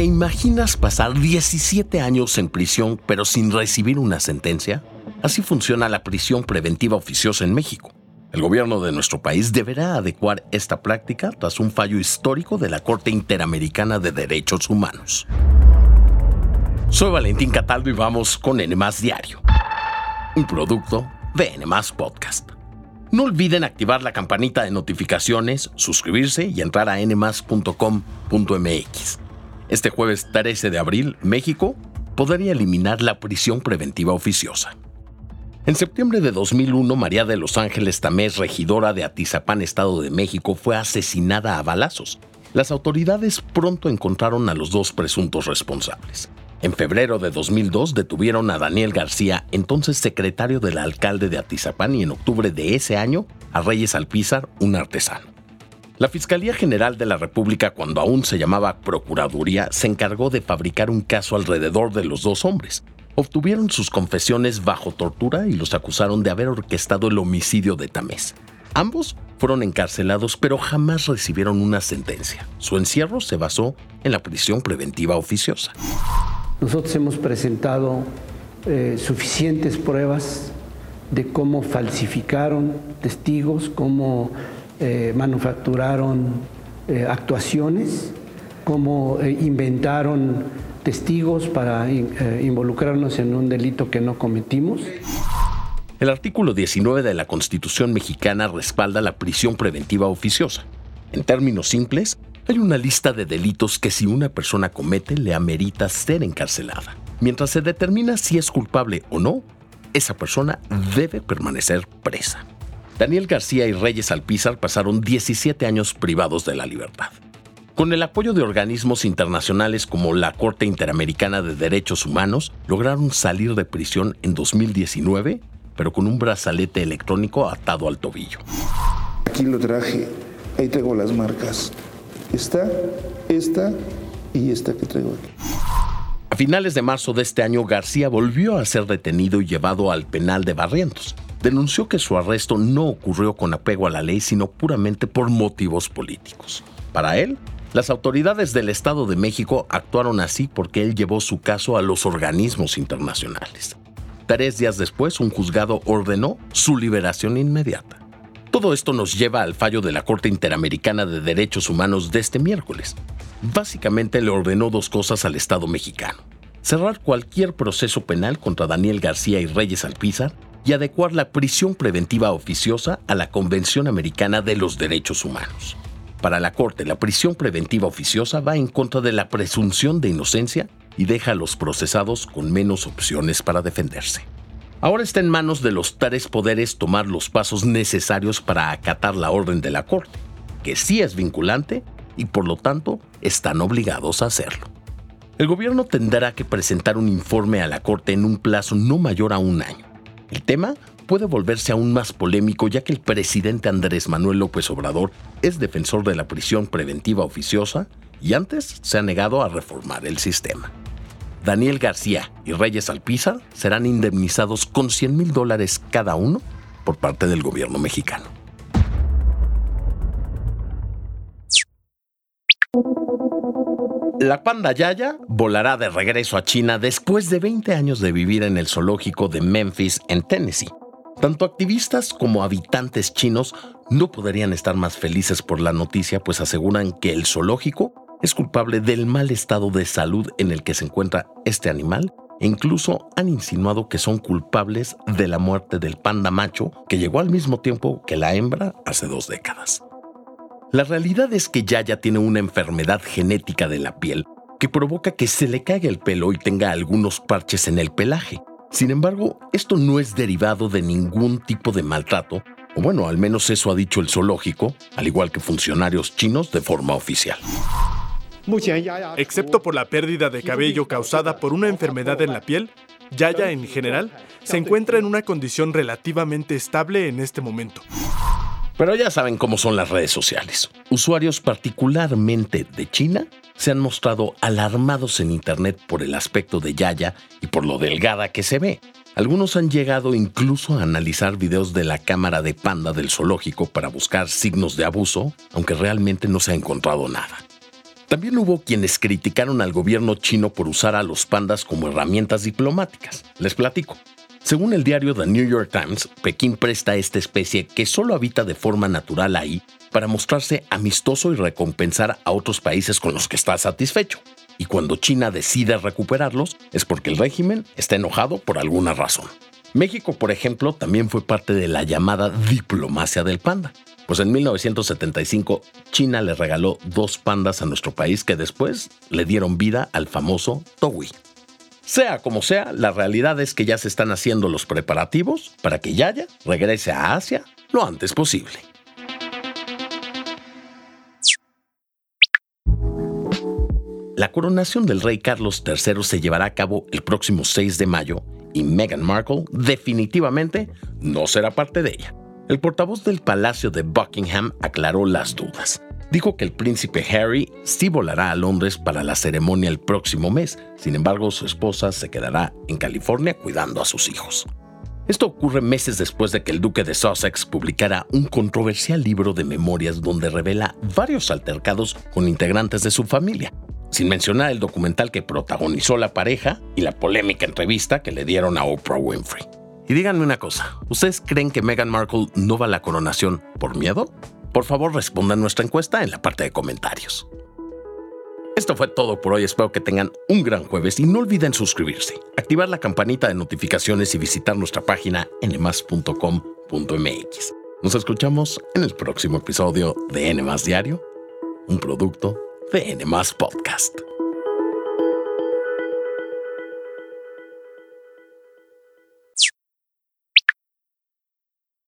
¿Te imaginas pasar 17 años en prisión pero sin recibir una sentencia? Así funciona la prisión preventiva oficiosa en México. El gobierno de nuestro país deberá adecuar esta práctica tras un fallo histórico de la Corte Interamericana de Derechos Humanos. Soy Valentín Cataldo y vamos con N Diario, un producto de N Podcast. No olviden activar la campanita de notificaciones, suscribirse y entrar a nmas.com.mx. Este jueves 13 de abril, México podría eliminar la prisión preventiva oficiosa. En septiembre de 2001, María de Los Ángeles Tamés, regidora de Atizapán, Estado de México, fue asesinada a balazos. Las autoridades pronto encontraron a los dos presuntos responsables. En febrero de 2002 detuvieron a Daniel García, entonces secretario del alcalde de Atizapán, y en octubre de ese año a Reyes Alpizar, un artesano. La Fiscalía General de la República, cuando aún se llamaba Procuraduría, se encargó de fabricar un caso alrededor de los dos hombres. Obtuvieron sus confesiones bajo tortura y los acusaron de haber orquestado el homicidio de Tamés. Ambos fueron encarcelados pero jamás recibieron una sentencia. Su encierro se basó en la prisión preventiva oficiosa. Nosotros hemos presentado eh, suficientes pruebas de cómo falsificaron testigos, cómo eh, manufacturaron eh, actuaciones, cómo eh, inventaron testigos para involucrarnos en un delito que no cometimos. El artículo 19 de la Constitución mexicana respalda la prisión preventiva oficiosa. En términos simples, hay una lista de delitos que si una persona comete le amerita ser encarcelada. Mientras se determina si es culpable o no, esa persona debe permanecer presa. Daniel García y Reyes Alpizar pasaron 17 años privados de la libertad. Con el apoyo de organismos internacionales como la Corte Interamericana de Derechos Humanos, lograron salir de prisión en 2019, pero con un brazalete electrónico atado al tobillo. Aquí lo traje, ahí tengo las marcas. Esta, esta y esta que traigo aquí. A finales de marzo de este año, García volvió a ser detenido y llevado al penal de Barrientos denunció que su arresto no ocurrió con apego a la ley, sino puramente por motivos políticos. Para él, las autoridades del Estado de México actuaron así porque él llevó su caso a los organismos internacionales. Tres días después, un juzgado ordenó su liberación inmediata. Todo esto nos lleva al fallo de la Corte Interamericana de Derechos Humanos de este miércoles. Básicamente le ordenó dos cosas al Estado mexicano. Cerrar cualquier proceso penal contra Daniel García y Reyes Alpizar y adecuar la prisión preventiva oficiosa a la Convención Americana de los Derechos Humanos. Para la Corte, la prisión preventiva oficiosa va en contra de la presunción de inocencia y deja a los procesados con menos opciones para defenderse. Ahora está en manos de los tres poderes tomar los pasos necesarios para acatar la orden de la Corte, que sí es vinculante y por lo tanto están obligados a hacerlo. El gobierno tendrá que presentar un informe a la Corte en un plazo no mayor a un año. El tema puede volverse aún más polémico ya que el presidente Andrés Manuel López Obrador es defensor de la prisión preventiva oficiosa y antes se ha negado a reformar el sistema. Daniel García y Reyes Alpizar serán indemnizados con 100 mil dólares cada uno por parte del gobierno mexicano. La panda Yaya volará de regreso a China después de 20 años de vivir en el zoológico de Memphis, en Tennessee. Tanto activistas como habitantes chinos no podrían estar más felices por la noticia, pues aseguran que el zoológico es culpable del mal estado de salud en el que se encuentra este animal e incluso han insinuado que son culpables de la muerte del panda macho que llegó al mismo tiempo que la hembra hace dos décadas. La realidad es que Yaya tiene una enfermedad genética de la piel que provoca que se le caiga el pelo y tenga algunos parches en el pelaje. Sin embargo, esto no es derivado de ningún tipo de maltrato, o bueno, al menos eso ha dicho el zoológico, al igual que funcionarios chinos de forma oficial. Excepto por la pérdida de cabello causada por una enfermedad en la piel, Yaya en general se encuentra en una condición relativamente estable en este momento. Pero ya saben cómo son las redes sociales. Usuarios particularmente de China se han mostrado alarmados en Internet por el aspecto de Yaya y por lo delgada que se ve. Algunos han llegado incluso a analizar videos de la cámara de panda del zoológico para buscar signos de abuso, aunque realmente no se ha encontrado nada. También hubo quienes criticaron al gobierno chino por usar a los pandas como herramientas diplomáticas. Les platico. Según el diario The New York Times, Pekín presta a esta especie que solo habita de forma natural ahí para mostrarse amistoso y recompensar a otros países con los que está satisfecho. Y cuando China decide recuperarlos es porque el régimen está enojado por alguna razón. México, por ejemplo, también fue parte de la llamada diplomacia del panda. Pues en 1975 China le regaló dos pandas a nuestro país que después le dieron vida al famoso Towi. Sea como sea, la realidad es que ya se están haciendo los preparativos para que Yaya regrese a Asia lo antes posible. La coronación del rey Carlos III se llevará a cabo el próximo 6 de mayo y Meghan Markle definitivamente no será parte de ella. El portavoz del Palacio de Buckingham aclaró las dudas. Dijo que el príncipe Harry sí volará a Londres para la ceremonia el próximo mes, sin embargo su esposa se quedará en California cuidando a sus hijos. Esto ocurre meses después de que el duque de Sussex publicara un controversial libro de memorias donde revela varios altercados con integrantes de su familia, sin mencionar el documental que protagonizó la pareja y la polémica entrevista que le dieron a Oprah Winfrey. Y díganme una cosa, ¿ustedes creen que Meghan Markle no va a la coronación por miedo? Por favor respondan nuestra encuesta en la parte de comentarios. Esto fue todo por hoy, espero que tengan un gran jueves y no olviden suscribirse, activar la campanita de notificaciones y visitar nuestra página nmas.com.mx. Nos escuchamos en el próximo episodio de N Diario, un producto de N Podcast.